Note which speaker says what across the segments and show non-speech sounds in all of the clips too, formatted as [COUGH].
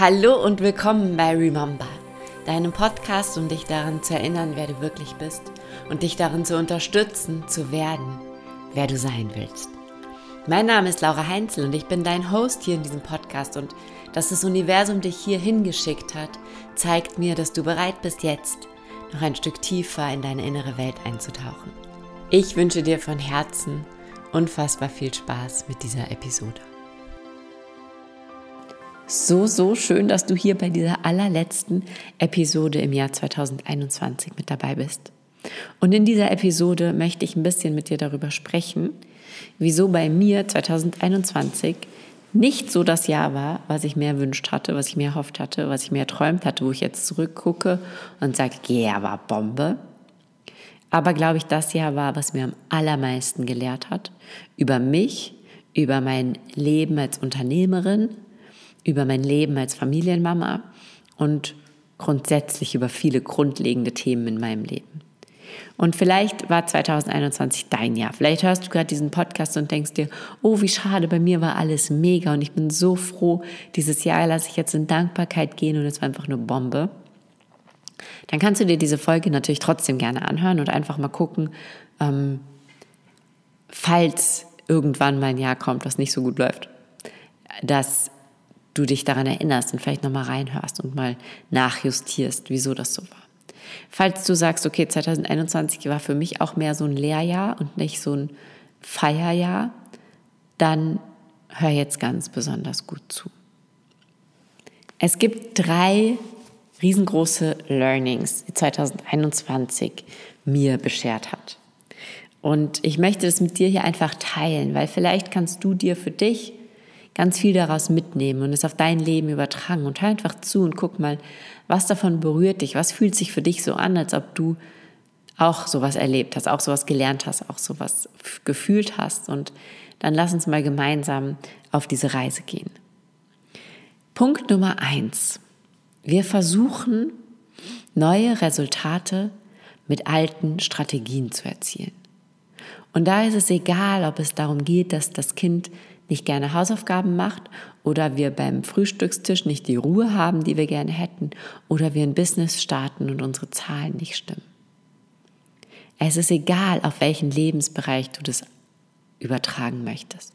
Speaker 1: Hallo und willkommen bei Remember, deinem Podcast, um dich daran zu erinnern, wer du wirklich bist und dich darin zu unterstützen, zu werden, wer du sein willst. Mein Name ist Laura Heinzel und ich bin dein Host hier in diesem Podcast und dass das Universum dich hier hingeschickt hat, zeigt mir, dass du bereit bist, jetzt noch ein Stück tiefer in deine innere Welt einzutauchen. Ich wünsche dir von Herzen unfassbar viel Spaß mit dieser Episode so, so schön, dass du hier bei dieser allerletzten Episode im Jahr 2021 mit dabei bist. Und in dieser Episode möchte ich ein bisschen mit dir darüber sprechen, wieso bei mir 2021 nicht so das Jahr war, was ich mir erwünscht hatte, was ich mir erhofft hatte, was ich mir erträumt hatte, wo ich jetzt zurückgucke und sage, ja, yeah, war Bombe. Aber glaube ich, das Jahr war, was mir am allermeisten gelehrt hat über mich, über mein Leben als Unternehmerin, über mein Leben als Familienmama und grundsätzlich über viele grundlegende Themen in meinem Leben. Und vielleicht war 2021 dein Jahr. Vielleicht hörst du gerade diesen Podcast und denkst dir, oh, wie schade, bei mir war alles mega und ich bin so froh, dieses Jahr lasse ich jetzt in Dankbarkeit gehen und es war einfach eine Bombe. Dann kannst du dir diese Folge natürlich trotzdem gerne anhören und einfach mal gucken, ähm, falls irgendwann mein Jahr kommt, was nicht so gut läuft, dass du dich daran erinnerst und vielleicht nochmal reinhörst und mal nachjustierst, wieso das so war. Falls du sagst, okay, 2021 war für mich auch mehr so ein Lehrjahr und nicht so ein Feierjahr, dann hör jetzt ganz besonders gut zu. Es gibt drei riesengroße Learnings, die 2021 mir beschert hat. Und ich möchte das mit dir hier einfach teilen, weil vielleicht kannst du dir für dich ganz viel daraus mitnehmen und es auf dein Leben übertragen und hör einfach zu und guck mal, was davon berührt dich, was fühlt sich für dich so an, als ob du auch sowas erlebt hast, auch sowas gelernt hast, auch sowas gefühlt hast und dann lass uns mal gemeinsam auf diese Reise gehen. Punkt Nummer eins. Wir versuchen, neue Resultate mit alten Strategien zu erzielen. Und da ist es egal, ob es darum geht, dass das Kind nicht gerne Hausaufgaben macht oder wir beim Frühstückstisch nicht die Ruhe haben, die wir gerne hätten oder wir ein Business starten und unsere Zahlen nicht stimmen. Es ist egal, auf welchen Lebensbereich du das übertragen möchtest.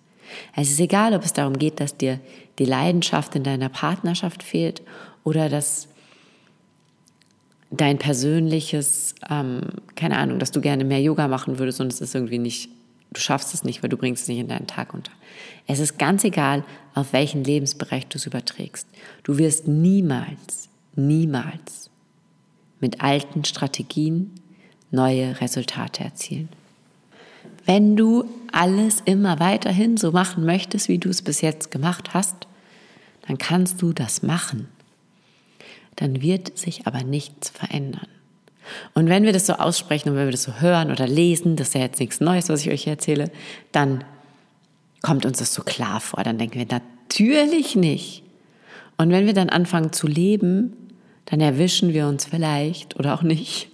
Speaker 1: Es ist egal, ob es darum geht, dass dir die Leidenschaft in deiner Partnerschaft fehlt oder dass dein persönliches, ähm, keine Ahnung, dass du gerne mehr Yoga machen würdest und es ist irgendwie nicht Du schaffst es nicht, weil du bringst es nicht in deinen Tag unter. Es ist ganz egal, auf welchen Lebensbereich du es überträgst. Du wirst niemals, niemals mit alten Strategien neue Resultate erzielen. Wenn du alles immer weiterhin so machen möchtest, wie du es bis jetzt gemacht hast, dann kannst du das machen. Dann wird sich aber nichts verändern. Und wenn wir das so aussprechen und wenn wir das so hören oder lesen, das ist ja jetzt nichts Neues, was ich euch erzähle, dann kommt uns das so klar vor. Dann denken wir, natürlich nicht. Und wenn wir dann anfangen zu leben, dann erwischen wir uns vielleicht oder auch nicht.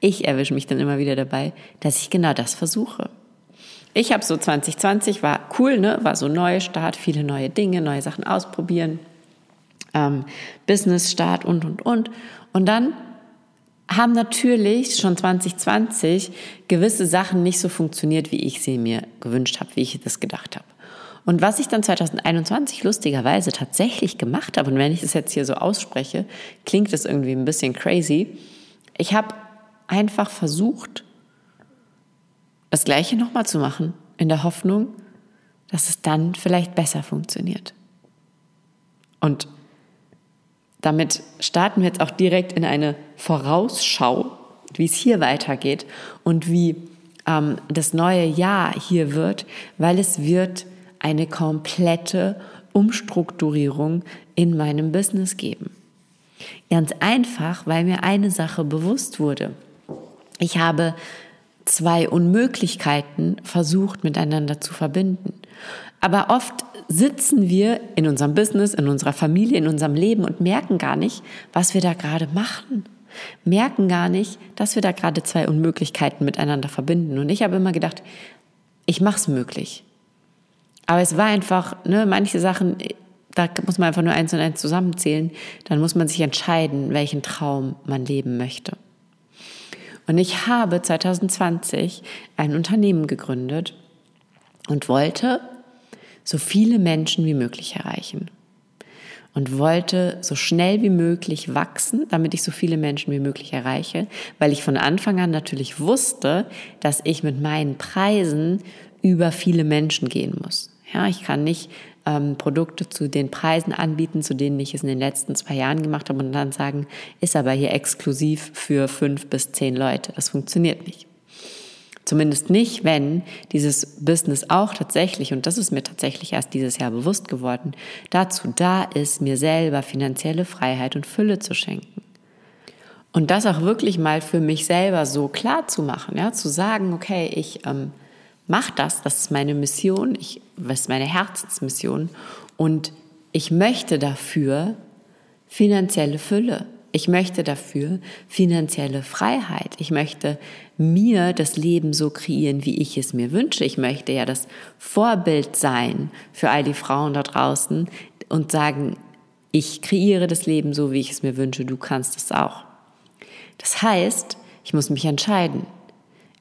Speaker 1: Ich erwische mich dann immer wieder dabei, dass ich genau das versuche. Ich habe so 2020, war cool, ne? war so Neustart, viele neue Dinge, neue Sachen ausprobieren, ähm, Business-Start und, und, und. Und dann haben natürlich schon 2020 gewisse Sachen nicht so funktioniert, wie ich sie mir gewünscht habe, wie ich das gedacht habe. Und was ich dann 2021 lustigerweise tatsächlich gemacht habe, und wenn ich das jetzt hier so ausspreche, klingt das irgendwie ein bisschen crazy. Ich habe einfach versucht, das Gleiche nochmal zu machen, in der Hoffnung, dass es dann vielleicht besser funktioniert. Und damit starten wir jetzt auch direkt in eine Vorausschau, wie es hier weitergeht und wie ähm, das neue Jahr hier wird, weil es wird eine komplette Umstrukturierung in meinem Business geben. Ganz einfach, weil mir eine Sache bewusst wurde. Ich habe zwei Unmöglichkeiten versucht miteinander zu verbinden. Aber oft sitzen wir in unserem Business, in unserer Familie, in unserem Leben und merken gar nicht, was wir da gerade machen. Merken gar nicht, dass wir da gerade zwei Unmöglichkeiten miteinander verbinden. Und ich habe immer gedacht, ich mache es möglich. Aber es war einfach, ne, manche Sachen, da muss man einfach nur eins und eins zusammenzählen, dann muss man sich entscheiden, welchen Traum man leben möchte. Und ich habe 2020 ein Unternehmen gegründet und wollte so viele Menschen wie möglich erreichen. Und wollte so schnell wie möglich wachsen, damit ich so viele Menschen wie möglich erreiche, weil ich von Anfang an natürlich wusste, dass ich mit meinen Preisen über viele Menschen gehen muss. Ja, ich kann nicht ähm, Produkte zu den Preisen anbieten, zu denen ich es in den letzten zwei Jahren gemacht habe und dann sagen, ist aber hier exklusiv für fünf bis zehn Leute. Das funktioniert nicht. Zumindest nicht, wenn dieses Business auch tatsächlich, und das ist mir tatsächlich erst dieses Jahr bewusst geworden, dazu da ist, mir selber finanzielle Freiheit und Fülle zu schenken. Und das auch wirklich mal für mich selber so klar zu machen, ja, zu sagen, okay, ich ähm, mach das, das ist meine Mission, ich, das ist meine Herzensmission und ich möchte dafür finanzielle Fülle. Ich möchte dafür finanzielle Freiheit. Ich möchte mir das Leben so kreieren, wie ich es mir wünsche. Ich möchte ja das Vorbild sein für all die Frauen da draußen und sagen, ich kreiere das Leben so, wie ich es mir wünsche. Du kannst es auch. Das heißt, ich muss mich entscheiden.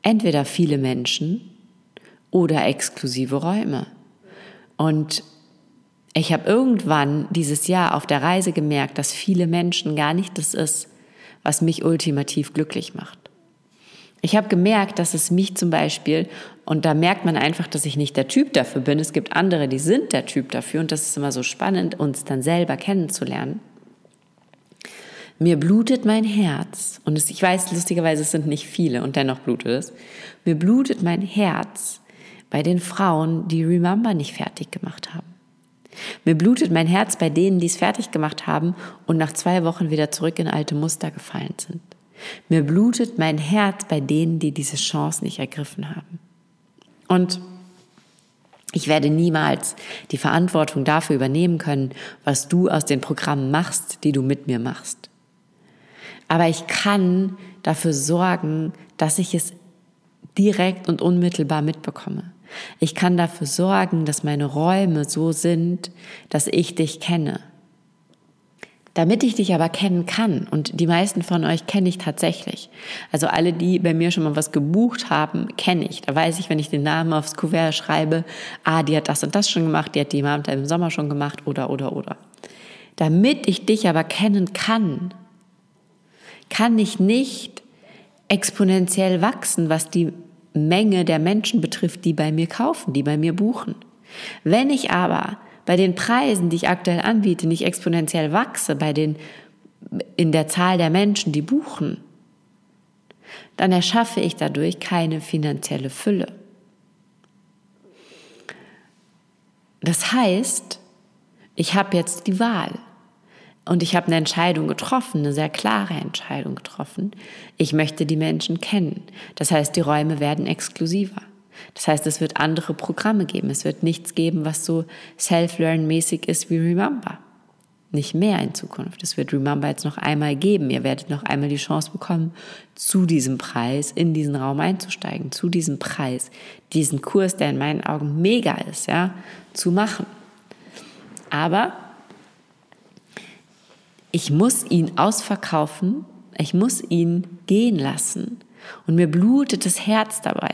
Speaker 1: Entweder viele Menschen oder exklusive Räume. Und ich habe irgendwann dieses Jahr auf der Reise gemerkt, dass viele Menschen gar nicht das ist, was mich ultimativ glücklich macht. Ich habe gemerkt, dass es mich zum Beispiel, und da merkt man einfach, dass ich nicht der Typ dafür bin, es gibt andere, die sind der Typ dafür, und das ist immer so spannend, uns dann selber kennenzulernen. Mir blutet mein Herz, und ich weiß lustigerweise, es sind nicht viele, und dennoch blutet es. Mir blutet mein Herz, bei den Frauen, die Remember nicht fertig gemacht haben. Mir blutet mein Herz bei denen, die es fertig gemacht haben und nach zwei Wochen wieder zurück in alte Muster gefallen sind. Mir blutet mein Herz bei denen, die diese Chance nicht ergriffen haben. Und ich werde niemals die Verantwortung dafür übernehmen können, was du aus den Programmen machst, die du mit mir machst. Aber ich kann dafür sorgen, dass ich es direkt und unmittelbar mitbekomme. Ich kann dafür sorgen, dass meine Räume so sind, dass ich dich kenne. Damit ich dich aber kennen kann, und die meisten von euch kenne ich tatsächlich. Also alle, die bei mir schon mal was gebucht haben, kenne ich. Da weiß ich, wenn ich den Namen aufs Kuvert schreibe, ah, die hat das und das schon gemacht, die hat die Abend im Sommer schon gemacht, oder, oder, oder. Damit ich dich aber kennen kann, kann ich nicht exponentiell wachsen, was die Menge der Menschen betrifft, die bei mir kaufen, die bei mir buchen. Wenn ich aber bei den Preisen, die ich aktuell anbiete, nicht exponentiell wachse, bei den, in der Zahl der Menschen, die buchen, dann erschaffe ich dadurch keine finanzielle Fülle. Das heißt, ich habe jetzt die Wahl. Und ich habe eine Entscheidung getroffen, eine sehr klare Entscheidung getroffen. Ich möchte die Menschen kennen. Das heißt, die Räume werden exklusiver. Das heißt, es wird andere Programme geben. Es wird nichts geben, was so self-learn-mäßig ist wie Remember. Nicht mehr in Zukunft. Es wird Remember jetzt noch einmal geben. Ihr werdet noch einmal die Chance bekommen, zu diesem Preis in diesen Raum einzusteigen, zu diesem Preis, diesen Kurs, der in meinen Augen mega ist, ja, zu machen. Aber ich muss ihn ausverkaufen, ich muss ihn gehen lassen. Und mir blutet das Herz dabei.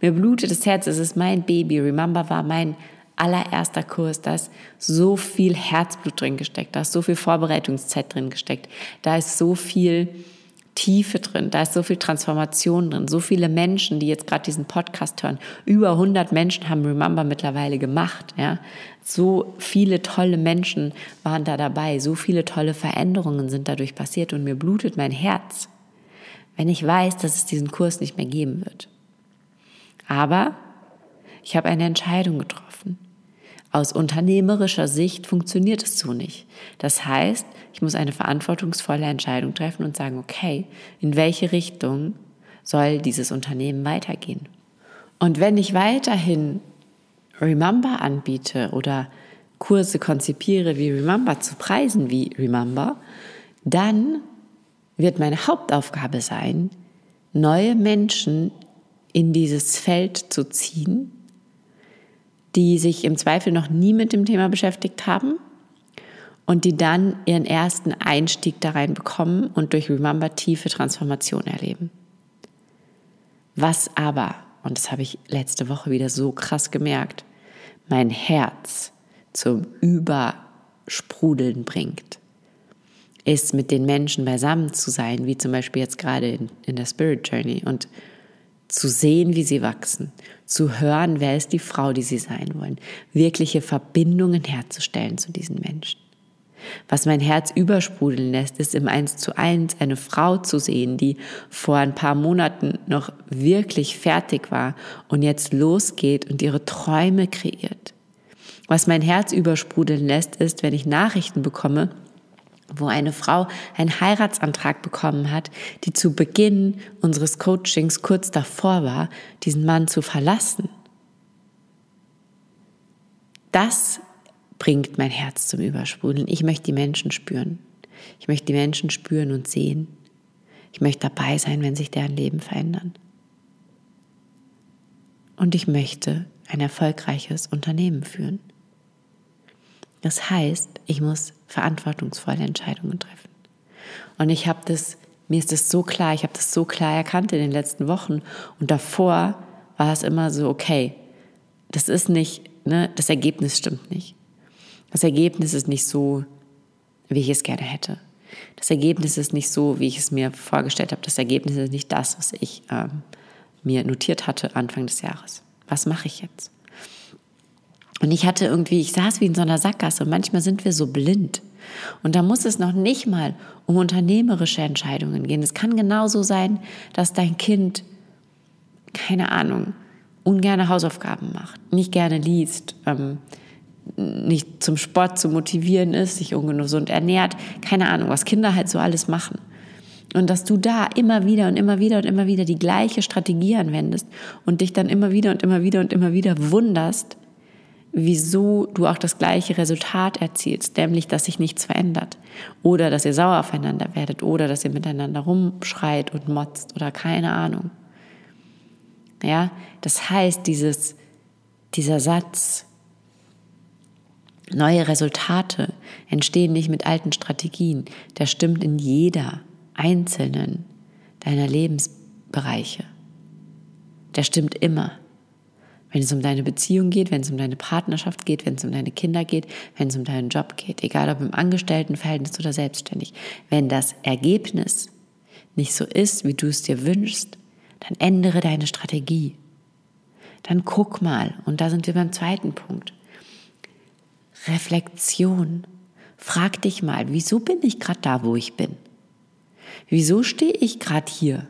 Speaker 1: Mir blutet das Herz, es ist mein Baby. Remember war mein allererster Kurs, da ist so viel Herzblut drin gesteckt, da ist so viel Vorbereitungszeit drin gesteckt, da ist so viel Tiefe drin, da ist so viel Transformation drin, so viele Menschen, die jetzt gerade diesen Podcast hören. Über 100 Menschen haben Remember mittlerweile gemacht, ja. So viele tolle Menschen waren da dabei, so viele tolle Veränderungen sind dadurch passiert und mir blutet mein Herz, wenn ich weiß, dass es diesen Kurs nicht mehr geben wird. Aber ich habe eine Entscheidung getroffen. Aus unternehmerischer Sicht funktioniert es so nicht. Das heißt, ich muss eine verantwortungsvolle Entscheidung treffen und sagen, okay, in welche Richtung soll dieses Unternehmen weitergehen? Und wenn ich weiterhin Remember anbiete oder Kurse konzipiere wie Remember zu Preisen wie Remember, dann wird meine Hauptaufgabe sein, neue Menschen in dieses Feld zu ziehen, die sich im Zweifel noch nie mit dem Thema beschäftigt haben und die dann ihren ersten Einstieg da rein bekommen und durch Remember tiefe Transformation erleben. Was aber, und das habe ich letzte Woche wieder so krass gemerkt, mein Herz zum Übersprudeln bringt, ist mit den Menschen beisammen zu sein, wie zum Beispiel jetzt gerade in, in der Spirit Journey und zu sehen, wie sie wachsen, zu hören, wer ist die Frau, die sie sein wollen, wirkliche Verbindungen herzustellen zu diesen Menschen. Was mein Herz übersprudeln lässt, ist im Eins zu eins eine Frau zu sehen, die vor ein paar Monaten noch wirklich fertig war und jetzt losgeht und ihre Träume kreiert. Was mein Herz übersprudeln lässt, ist, wenn ich Nachrichten bekomme, wo eine Frau einen Heiratsantrag bekommen hat, die zu Beginn unseres Coachings kurz davor war, diesen Mann zu verlassen. Das bringt mein Herz zum Übersprudeln. Ich möchte die Menschen spüren. Ich möchte die Menschen spüren und sehen. Ich möchte dabei sein, wenn sich deren Leben verändern. Und ich möchte ein erfolgreiches Unternehmen führen. Das heißt, ich muss verantwortungsvolle Entscheidungen treffen. Und ich habe das, mir ist das so klar, ich habe das so klar erkannt in den letzten Wochen. Und davor war es immer so, okay, das ist nicht, ne, das Ergebnis stimmt nicht. Das Ergebnis ist nicht so, wie ich es gerne hätte. Das Ergebnis ist nicht so, wie ich es mir vorgestellt habe. Das Ergebnis ist nicht das, was ich ähm, mir notiert hatte Anfang des Jahres. Was mache ich jetzt? Und ich hatte irgendwie, ich saß wie in so einer Sackgasse und manchmal sind wir so blind. Und da muss es noch nicht mal um unternehmerische Entscheidungen gehen. Es kann genauso sein, dass dein Kind, keine Ahnung, ungerne Hausaufgaben macht, nicht gerne liest, ähm, nicht zum Sport zu motivieren ist, sich ungesund ernährt, keine Ahnung, was Kinder halt so alles machen. Und dass du da immer wieder und immer wieder und immer wieder die gleiche Strategie anwendest und dich dann immer wieder und immer wieder und immer wieder wunderst, wieso du auch das gleiche Resultat erzielst, nämlich dass sich nichts verändert oder dass ihr sauer aufeinander werdet oder dass ihr miteinander rumschreit und motzt oder keine Ahnung. Ja, das heißt, dieses, dieser Satz, Neue Resultate entstehen nicht mit alten Strategien. Der stimmt in jeder einzelnen deiner Lebensbereiche. Der stimmt immer. Wenn es um deine Beziehung geht, wenn es um deine Partnerschaft geht, wenn es um deine Kinder geht, wenn es um deinen Job geht, egal ob im Angestelltenverhältnis oder selbstständig. Wenn das Ergebnis nicht so ist, wie du es dir wünschst, dann ändere deine Strategie. Dann guck mal, und da sind wir beim zweiten Punkt. Reflexion. Frag dich mal, wieso bin ich gerade da, wo ich bin? Wieso stehe ich gerade hier?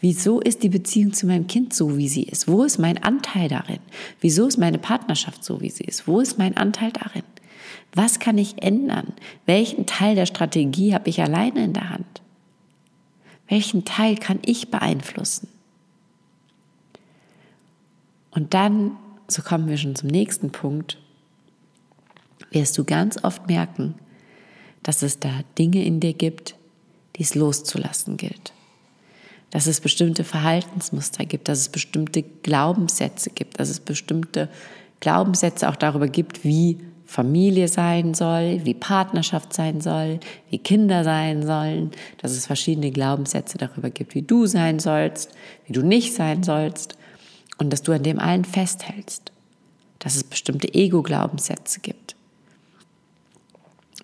Speaker 1: Wieso ist die Beziehung zu meinem Kind so, wie sie ist? Wo ist mein Anteil darin? Wieso ist meine Partnerschaft so, wie sie ist? Wo ist mein Anteil darin? Was kann ich ändern? Welchen Teil der Strategie habe ich alleine in der Hand? Welchen Teil kann ich beeinflussen? Und dann, so kommen wir schon zum nächsten Punkt, wirst du ganz oft merken, dass es da Dinge in dir gibt, die es loszulassen gilt. Dass es bestimmte Verhaltensmuster gibt, dass es bestimmte Glaubenssätze gibt, dass es bestimmte Glaubenssätze auch darüber gibt, wie Familie sein soll, wie Partnerschaft sein soll, wie Kinder sein sollen, dass es verschiedene Glaubenssätze darüber gibt, wie du sein sollst, wie du nicht sein sollst. Und dass du an dem allen festhältst, dass es bestimmte Ego-Glaubenssätze gibt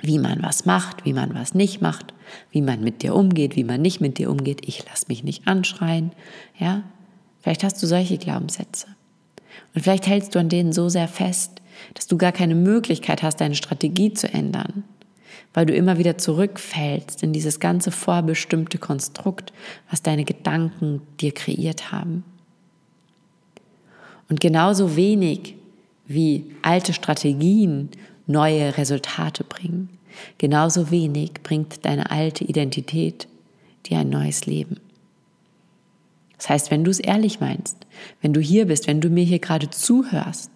Speaker 1: wie man was macht, wie man was nicht macht, wie man mit dir umgeht, wie man nicht mit dir umgeht. Ich lasse mich nicht anschreien. Ja, vielleicht hast du solche Glaubenssätze. Und vielleicht hältst du an denen so sehr fest, dass du gar keine Möglichkeit hast, deine Strategie zu ändern, weil du immer wieder zurückfällst in dieses ganze vorbestimmte Konstrukt, was deine Gedanken dir kreiert haben. Und genauso wenig wie alte Strategien neue Resultate bringen. Genauso wenig bringt deine alte Identität dir ein neues Leben. Das heißt, wenn du es ehrlich meinst, wenn du hier bist, wenn du mir hier gerade zuhörst,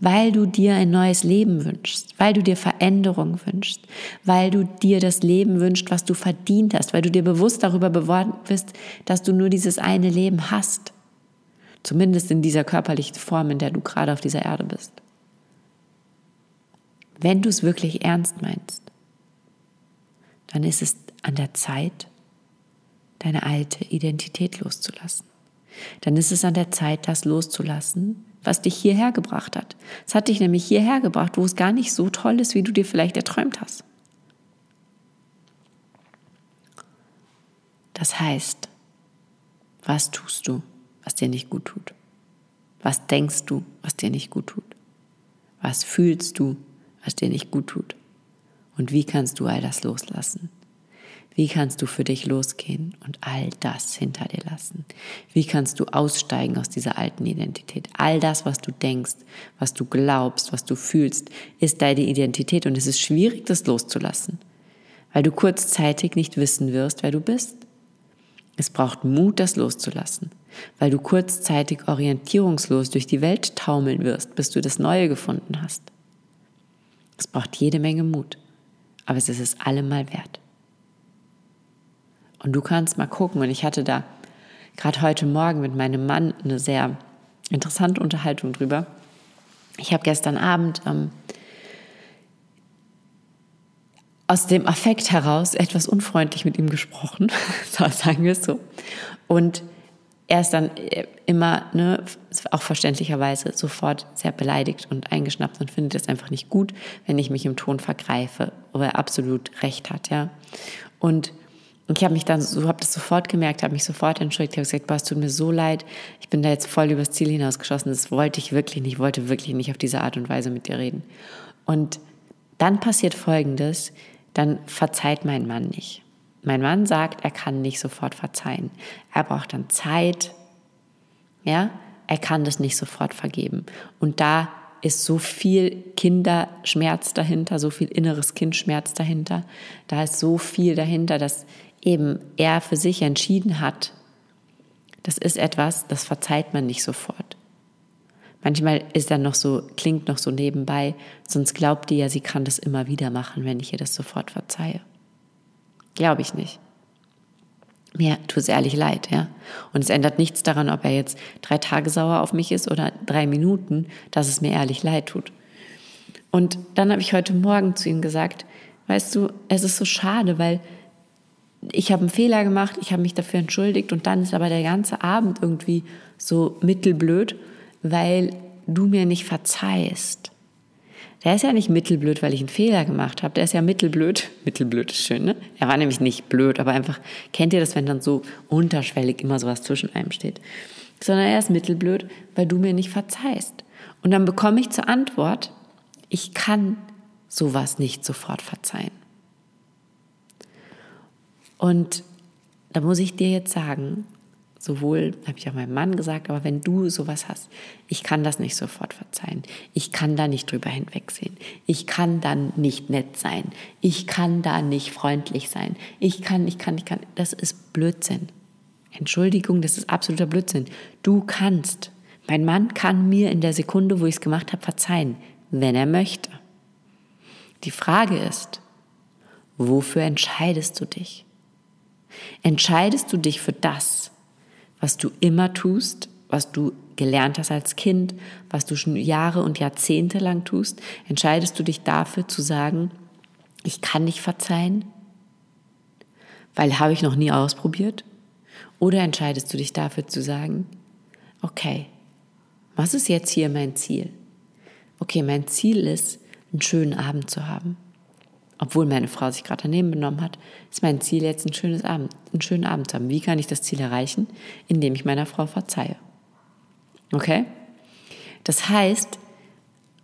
Speaker 1: weil du dir ein neues Leben wünschst, weil du dir Veränderung wünschst, weil du dir das Leben wünschst, was du verdient hast, weil du dir bewusst darüber beworben bist, dass du nur dieses eine Leben hast. Zumindest in dieser körperlichen Form, in der du gerade auf dieser Erde bist wenn du es wirklich ernst meinst, dann ist es an der Zeit, deine alte Identität loszulassen. Dann ist es an der Zeit, das loszulassen, was dich hierher gebracht hat. Es hat dich nämlich hierher gebracht, wo es gar nicht so toll ist, wie du dir vielleicht erträumt hast. Das heißt, was tust du, was dir nicht gut tut? Was denkst du, was dir nicht gut tut? Was fühlst du, was dir nicht gut tut? Und wie kannst du all das loslassen? Wie kannst du für dich losgehen und all das hinter dir lassen? Wie kannst du aussteigen aus dieser alten Identität? All das, was du denkst, was du glaubst, was du fühlst, ist deine Identität und es ist schwierig, das loszulassen, weil du kurzzeitig nicht wissen wirst, wer du bist. Es braucht Mut, das loszulassen, weil du kurzzeitig orientierungslos durch die Welt taumeln wirst, bis du das Neue gefunden hast. Es braucht jede Menge Mut, aber es ist es allemal wert. Und du kannst mal gucken. Und ich hatte da gerade heute Morgen mit meinem Mann eine sehr interessante Unterhaltung drüber. Ich habe gestern Abend ähm, aus dem Affekt heraus etwas unfreundlich mit ihm gesprochen, [LAUGHS] sagen wir es so. Und er ist dann äh, immer, ne, auch verständlicherweise, sofort sehr beleidigt und eingeschnappt und findet es einfach nicht gut, wenn ich mich im Ton vergreife, wo er absolut recht hat, ja. Und ich habe mich dann so, habe das sofort gemerkt, habe mich sofort entschuldigt, habe gesagt, boah, es tut mir so leid, ich bin da jetzt voll übers Ziel hinausgeschossen, das wollte ich wirklich nicht, ich wollte wirklich nicht auf diese Art und Weise mit dir reden. Und dann passiert Folgendes, dann verzeiht mein Mann nicht. Mein Mann sagt, er kann nicht sofort verzeihen. Er braucht dann Zeit, ja, er kann das nicht sofort vergeben. Und da ist so viel Kinderschmerz dahinter, so viel inneres Kindschmerz dahinter. Da ist so viel dahinter, dass eben er für sich entschieden hat, das ist etwas, das verzeiht man nicht sofort. Manchmal ist dann noch so, klingt noch so nebenbei, sonst glaubt die ja, sie kann das immer wieder machen, wenn ich ihr das sofort verzeihe. Glaube ich nicht. Mir tut es ehrlich leid, ja. Und es ändert nichts daran, ob er jetzt drei Tage sauer auf mich ist oder drei Minuten, dass es mir ehrlich leid tut. Und dann habe ich heute Morgen zu ihm gesagt, weißt du, es ist so schade, weil ich habe einen Fehler gemacht, ich habe mich dafür entschuldigt und dann ist aber der ganze Abend irgendwie so mittelblöd, weil du mir nicht verzeihst. Der ist ja nicht mittelblöd, weil ich einen Fehler gemacht habe. Der ist ja mittelblöd. Mittelblöd ist schön, ne? Er war nämlich nicht blöd, aber einfach, kennt ihr das, wenn dann so unterschwellig immer sowas zwischen einem steht? Sondern er ist mittelblöd, weil du mir nicht verzeihst. Und dann bekomme ich zur Antwort, ich kann sowas nicht sofort verzeihen. Und da muss ich dir jetzt sagen, sowohl, habe ich auch meinem Mann gesagt, aber wenn du sowas hast, ich kann das nicht sofort verzeihen. Ich kann da nicht drüber hinwegsehen. Ich kann dann nicht nett sein. Ich kann da nicht freundlich sein. Ich kann, ich kann, ich kann. Das ist Blödsinn. Entschuldigung, das ist absoluter Blödsinn. Du kannst. Mein Mann kann mir in der Sekunde, wo ich es gemacht habe, verzeihen, wenn er möchte. Die Frage ist, wofür entscheidest du dich? Entscheidest du dich für das, was du immer tust, was du gelernt hast als Kind, was du schon Jahre und Jahrzehnte lang tust, entscheidest du dich dafür zu sagen, ich kann nicht verzeihen, weil habe ich noch nie ausprobiert? Oder entscheidest du dich dafür zu sagen, okay, was ist jetzt hier mein Ziel? Okay, mein Ziel ist, einen schönen Abend zu haben obwohl meine Frau sich gerade daneben benommen hat, ist mein Ziel jetzt ein schönes Abend, einen schönen Abend zu haben. Wie kann ich das Ziel erreichen? Indem ich meiner Frau verzeihe. Okay? Das heißt,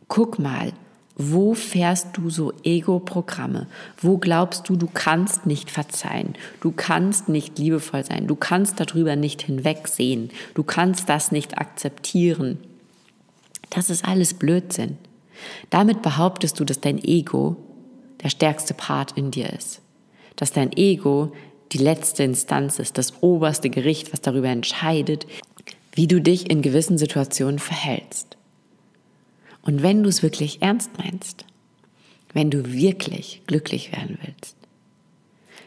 Speaker 1: guck mal, wo fährst du so Ego-Programme? Wo glaubst du, du kannst nicht verzeihen? Du kannst nicht liebevoll sein. Du kannst darüber nicht hinwegsehen. Du kannst das nicht akzeptieren. Das ist alles Blödsinn. Damit behauptest du, dass dein Ego der stärkste Part in dir ist. Dass dein Ego die letzte Instanz ist, das oberste Gericht, was darüber entscheidet, wie du dich in gewissen Situationen verhältst. Und wenn du es wirklich ernst meinst, wenn du wirklich glücklich werden willst,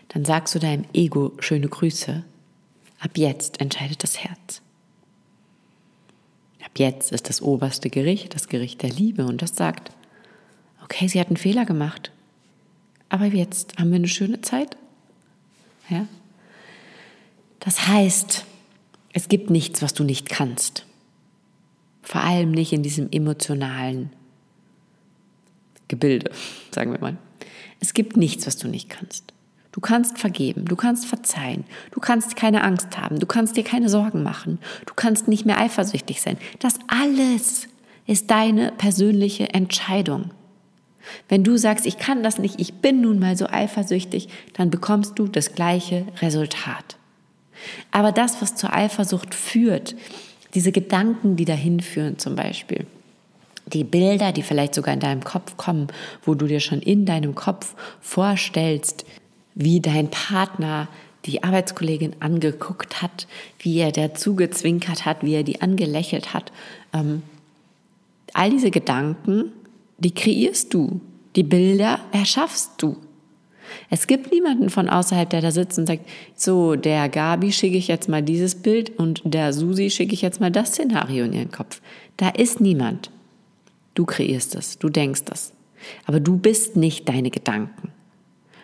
Speaker 1: dann sagst du deinem Ego schöne Grüße. Ab jetzt entscheidet das Herz. Ab jetzt ist das oberste Gericht das Gericht der Liebe und das sagt, Okay, sie hat einen Fehler gemacht. Aber jetzt haben wir eine schöne Zeit. Ja? Das heißt, es gibt nichts, was du nicht kannst. Vor allem nicht in diesem emotionalen Gebilde, [LAUGHS] sagen wir mal. Es gibt nichts, was du nicht kannst. Du kannst vergeben, du kannst verzeihen, du kannst keine Angst haben, du kannst dir keine Sorgen machen, du kannst nicht mehr eifersüchtig sein. Das alles ist deine persönliche Entscheidung. Wenn du sagst, ich kann das nicht, ich bin nun mal so eifersüchtig, dann bekommst du das gleiche Resultat. Aber das, was zur Eifersucht führt, diese Gedanken, die dahin führen zum Beispiel, die Bilder, die vielleicht sogar in deinem Kopf kommen, wo du dir schon in deinem Kopf vorstellst, wie dein Partner die Arbeitskollegin angeguckt hat, wie er der zugezwinkert hat, wie er die angelächelt hat. Ähm, all diese Gedanken die kreierst du. Die Bilder erschaffst du. Es gibt niemanden von außerhalb, der da sitzt und sagt, so, der Gabi schicke ich jetzt mal dieses Bild und der Susi schicke ich jetzt mal das Szenario in ihren Kopf. Da ist niemand. Du kreierst es, du denkst es. Aber du bist nicht deine Gedanken.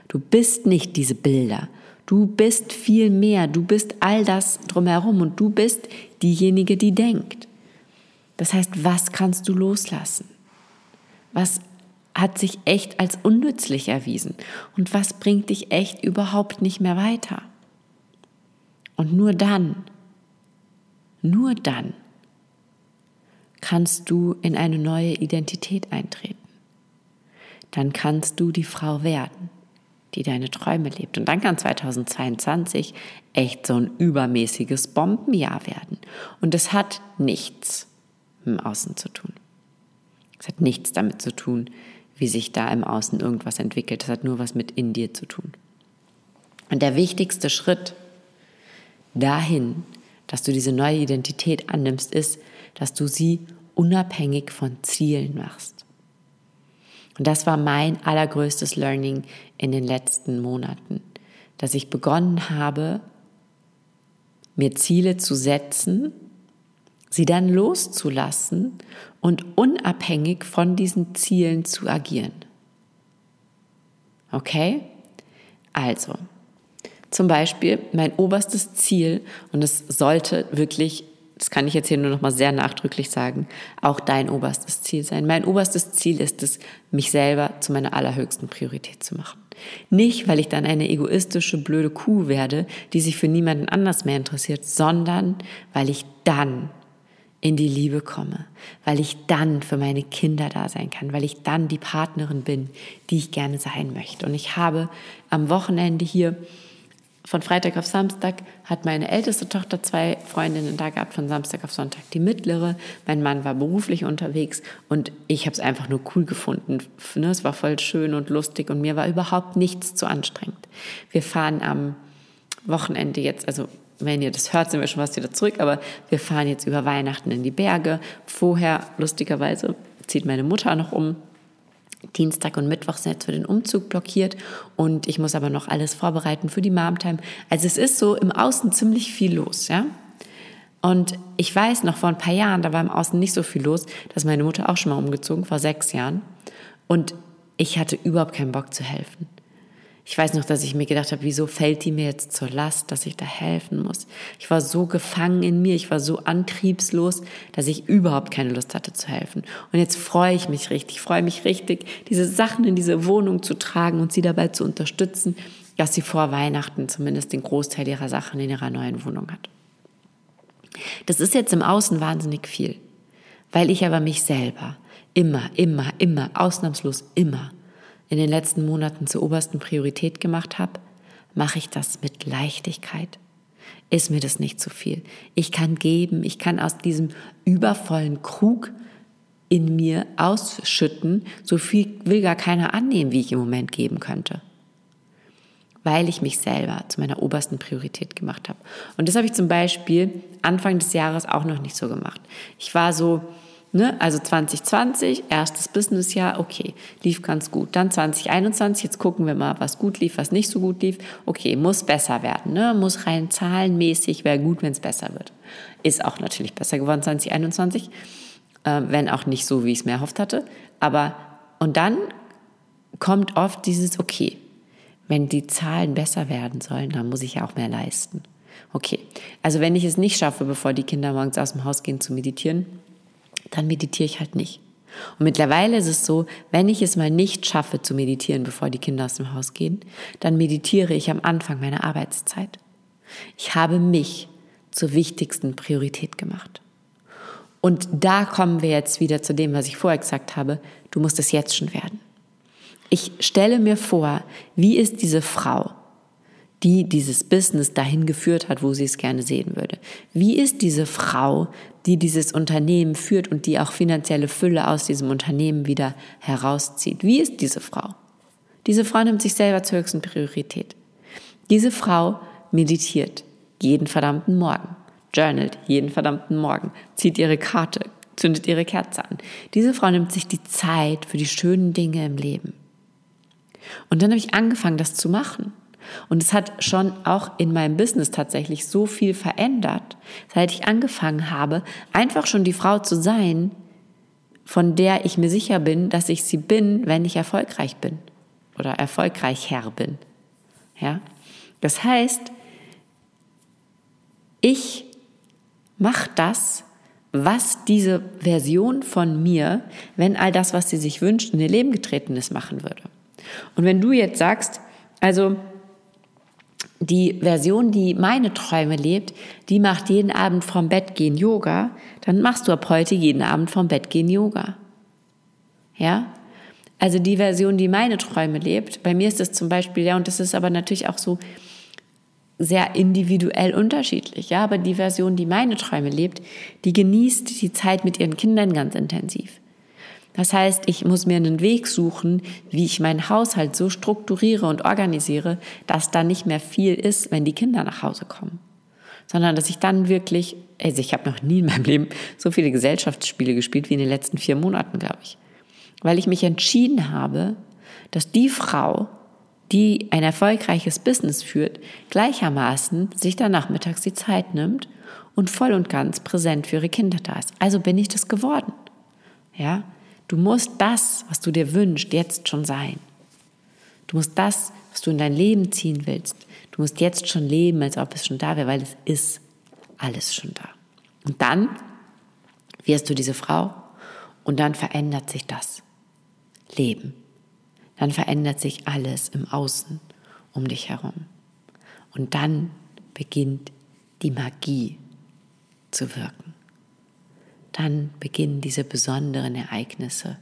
Speaker 1: Du bist nicht diese Bilder. Du bist viel mehr. Du bist all das drumherum und du bist diejenige, die denkt. Das heißt, was kannst du loslassen? Was hat sich echt als unnützlich erwiesen? Und was bringt dich echt überhaupt nicht mehr weiter? Und nur dann, nur dann kannst du in eine neue Identität eintreten. Dann kannst du die Frau werden, die deine Träume lebt. Und dann kann 2022 echt so ein übermäßiges Bombenjahr werden. Und es hat nichts dem Außen zu tun. Es hat nichts damit zu tun, wie sich da im Außen irgendwas entwickelt. Es hat nur was mit in dir zu tun. Und der wichtigste Schritt dahin, dass du diese neue Identität annimmst, ist, dass du sie unabhängig von Zielen machst. Und das war mein allergrößtes Learning in den letzten Monaten, dass ich begonnen habe, mir Ziele zu setzen, sie dann loszulassen und unabhängig von diesen Zielen zu agieren. Okay? Also, zum Beispiel mein oberstes Ziel, und es sollte wirklich, das kann ich jetzt hier nur noch mal sehr nachdrücklich sagen, auch dein oberstes Ziel sein. Mein oberstes Ziel ist es, mich selber zu meiner allerhöchsten Priorität zu machen. Nicht, weil ich dann eine egoistische, blöde Kuh werde, die sich für niemanden anders mehr interessiert, sondern weil ich dann in die Liebe komme, weil ich dann für meine Kinder da sein kann, weil ich dann die Partnerin bin, die ich gerne sein möchte. Und ich habe am Wochenende hier von Freitag auf Samstag hat meine älteste Tochter zwei Freundinnen da gehabt, von Samstag auf Sonntag die mittlere. Mein Mann war beruflich unterwegs und ich habe es einfach nur cool gefunden. Ne, es war voll schön und lustig und mir war überhaupt nichts zu anstrengend. Wir fahren am Wochenende jetzt, also wenn ihr das hört, sind wir schon fast wieder zurück, aber wir fahren jetzt über Weihnachten in die Berge. Vorher, lustigerweise, zieht meine Mutter noch um. Dienstag und Mittwoch sind jetzt für den Umzug blockiert und ich muss aber noch alles vorbereiten für die Momtime. Also es ist so im Außen ziemlich viel los, ja. Und ich weiß noch vor ein paar Jahren, da war im Außen nicht so viel los, dass meine Mutter auch schon mal umgezogen, vor sechs Jahren. Und ich hatte überhaupt keinen Bock zu helfen. Ich weiß noch, dass ich mir gedacht habe, wieso fällt die mir jetzt zur Last, dass ich da helfen muss. Ich war so gefangen in mir, ich war so antriebslos, dass ich überhaupt keine Lust hatte zu helfen. Und jetzt freue ich mich richtig, ich freue mich richtig, diese Sachen in diese Wohnung zu tragen und sie dabei zu unterstützen, dass sie vor Weihnachten zumindest den Großteil ihrer Sachen in ihrer neuen Wohnung hat. Das ist jetzt im Außen wahnsinnig viel, weil ich aber mich selber immer, immer, immer, ausnahmslos immer in den letzten Monaten zur obersten Priorität gemacht habe, mache ich das mit Leichtigkeit. Ist mir das nicht zu viel? Ich kann geben, ich kann aus diesem übervollen Krug in mir ausschütten, so viel will gar keiner annehmen, wie ich im Moment geben könnte. Weil ich mich selber zu meiner obersten Priorität gemacht habe. Und das habe ich zum Beispiel Anfang des Jahres auch noch nicht so gemacht. Ich war so, Ne? Also 2020, erstes Businessjahr, okay, lief ganz gut. Dann 2021, jetzt gucken wir mal, was gut lief, was nicht so gut lief. Okay, muss besser werden, ne? muss rein zahlenmäßig, wäre gut, wenn es besser wird. Ist auch natürlich besser geworden 2021, äh, wenn auch nicht so, wie ich es mir erhofft hatte. Aber und dann kommt oft dieses, okay, wenn die Zahlen besser werden sollen, dann muss ich ja auch mehr leisten. Okay, also wenn ich es nicht schaffe, bevor die Kinder morgens aus dem Haus gehen zu meditieren, dann meditiere ich halt nicht. Und mittlerweile ist es so, wenn ich es mal nicht schaffe zu meditieren, bevor die Kinder aus dem Haus gehen, dann meditiere ich am Anfang meiner Arbeitszeit. Ich habe mich zur wichtigsten Priorität gemacht. Und da kommen wir jetzt wieder zu dem, was ich vorher gesagt habe. Du musst es jetzt schon werden. Ich stelle mir vor, wie ist diese Frau, die dieses Business dahin geführt hat, wo sie es gerne sehen würde? Wie ist diese Frau, die dieses Unternehmen führt und die auch finanzielle Fülle aus diesem Unternehmen wieder herauszieht? Wie ist diese Frau? Diese Frau nimmt sich selber zur höchsten Priorität. Diese Frau meditiert jeden verdammten Morgen, journalt jeden verdammten Morgen, zieht ihre Karte, zündet ihre Kerze an. Diese Frau nimmt sich die Zeit für die schönen Dinge im Leben. Und dann habe ich angefangen, das zu machen. Und es hat schon auch in meinem Business tatsächlich so viel verändert, seit ich angefangen habe, einfach schon die Frau zu sein, von der ich mir sicher bin, dass ich sie bin, wenn ich erfolgreich bin oder erfolgreich Herr bin. Ja? Das heißt, ich mache das, was diese Version von mir, wenn all das, was sie sich wünscht, in ihr Leben getreten ist, machen würde. Und wenn du jetzt sagst, also die Version, die meine Träume lebt, die macht jeden Abend vom Bett gehen Yoga, dann machst du ab heute jeden Abend vom Bett gehen Yoga. Ja? Also die Version, die meine Träume lebt, bei mir ist es zum Beispiel, ja, und das ist aber natürlich auch so sehr individuell unterschiedlich, ja, aber die Version, die meine Träume lebt, die genießt die Zeit mit ihren Kindern ganz intensiv. Das heißt, ich muss mir einen Weg suchen, wie ich meinen Haushalt so strukturiere und organisiere, dass da nicht mehr viel ist, wenn die Kinder nach Hause kommen. Sondern dass ich dann wirklich, also ich habe noch nie in meinem Leben so viele Gesellschaftsspiele gespielt wie in den letzten vier Monaten, glaube ich. Weil ich mich entschieden habe, dass die Frau, die ein erfolgreiches Business führt, gleichermaßen sich dann nachmittags die Zeit nimmt und voll und ganz präsent für ihre Kinder da ist. Also bin ich das geworden. Ja, Du musst das, was du dir wünschst, jetzt schon sein. Du musst das, was du in dein Leben ziehen willst, du musst jetzt schon leben, als ob es schon da wäre, weil es ist alles schon da. Und dann wirst du diese Frau und dann verändert sich das Leben. Dann verändert sich alles im Außen um dich herum. Und dann beginnt die Magie zu wirken dann beginnen diese besonderen Ereignisse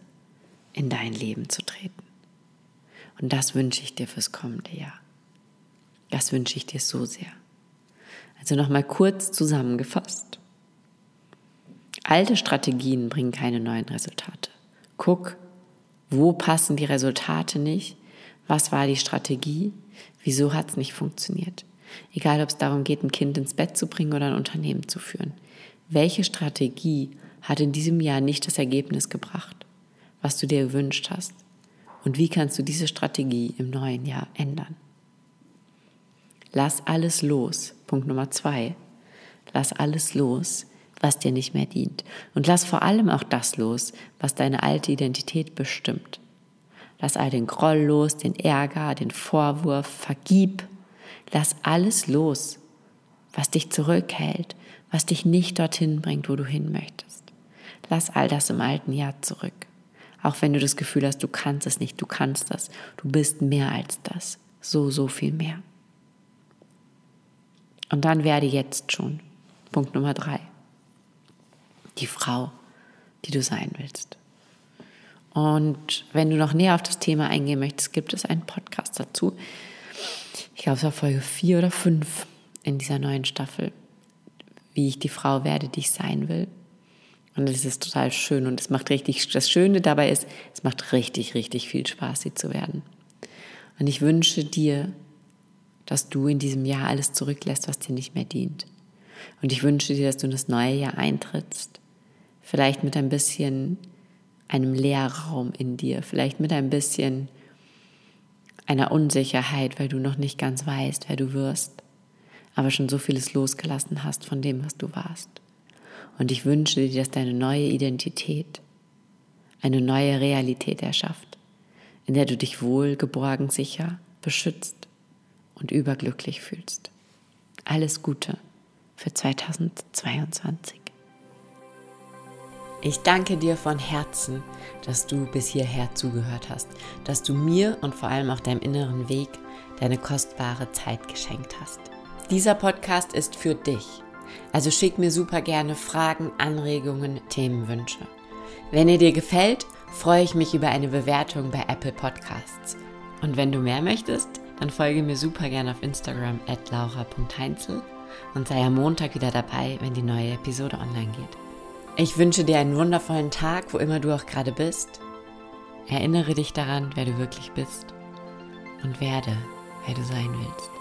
Speaker 1: in dein Leben zu treten. Und das wünsche ich dir fürs kommende Jahr. Das wünsche ich dir so sehr. Also nochmal kurz zusammengefasst. Alte Strategien bringen keine neuen Resultate. Guck, wo passen die Resultate nicht? Was war die Strategie? Wieso hat es nicht funktioniert? Egal, ob es darum geht, ein Kind ins Bett zu bringen oder ein Unternehmen zu führen. Welche Strategie hat in diesem Jahr nicht das Ergebnis gebracht, was du dir gewünscht hast? Und wie kannst du diese Strategie im neuen Jahr ändern? Lass alles los. Punkt Nummer zwei. Lass alles los, was dir nicht mehr dient. Und lass vor allem auch das los, was deine alte Identität bestimmt. Lass all den Groll los, den Ärger, den Vorwurf, vergib. Lass alles los, was dich zurückhält, was dich nicht dorthin bringt, wo du hin möchtest. Lass all das im alten Jahr zurück. Auch wenn du das Gefühl hast, du kannst es nicht, du kannst das. Du bist mehr als das. So, so viel mehr. Und dann werde jetzt schon. Punkt Nummer drei. Die Frau, die du sein willst. Und wenn du noch näher auf das Thema eingehen möchtest, gibt es einen Podcast dazu. Ich glaube, es war Folge vier oder fünf in dieser neuen Staffel wie ich die Frau werde, die ich sein will. Und es ist total schön und es macht richtig, das Schöne dabei ist, es macht richtig, richtig viel Spaß, sie zu werden. Und ich wünsche dir, dass du in diesem Jahr alles zurücklässt, was dir nicht mehr dient. Und ich wünsche dir, dass du in das neue Jahr eintrittst. Vielleicht mit ein bisschen einem Leerraum in dir, vielleicht mit ein bisschen einer Unsicherheit, weil du noch nicht ganz weißt, wer du wirst aber schon so vieles losgelassen hast von dem, was du warst. Und ich wünsche dir, dass deine neue Identität eine neue Realität erschafft. in der du dich wohl, geborgen, sicher, beschützt und überglücklich fühlst. Alles Gute für 2022. Ich danke dir von Herzen, dass du bis hierher zugehört hast, dass du mir und vor allem auch deinem inneren Weg deine kostbare Zeit geschenkt hast. Dieser Podcast ist für dich. Also schick mir super gerne Fragen, Anregungen, Themenwünsche. Wenn er dir gefällt, freue ich mich über eine Bewertung bei Apple Podcasts. Und wenn du mehr möchtest, dann folge mir super gerne auf Instagram at laura.heinzel und sei am Montag wieder dabei, wenn die neue Episode online geht. Ich wünsche dir einen wundervollen Tag, wo immer du auch gerade bist. Erinnere dich daran, wer du wirklich bist und werde, wer du sein willst.